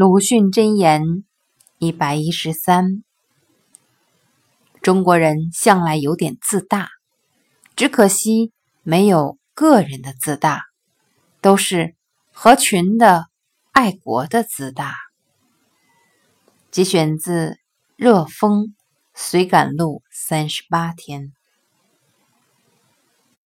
鲁迅箴言一百一十三中国人向来有点自大只可惜没有个人的自大都是合群的爱国的自大。节选自热风随感录三十八天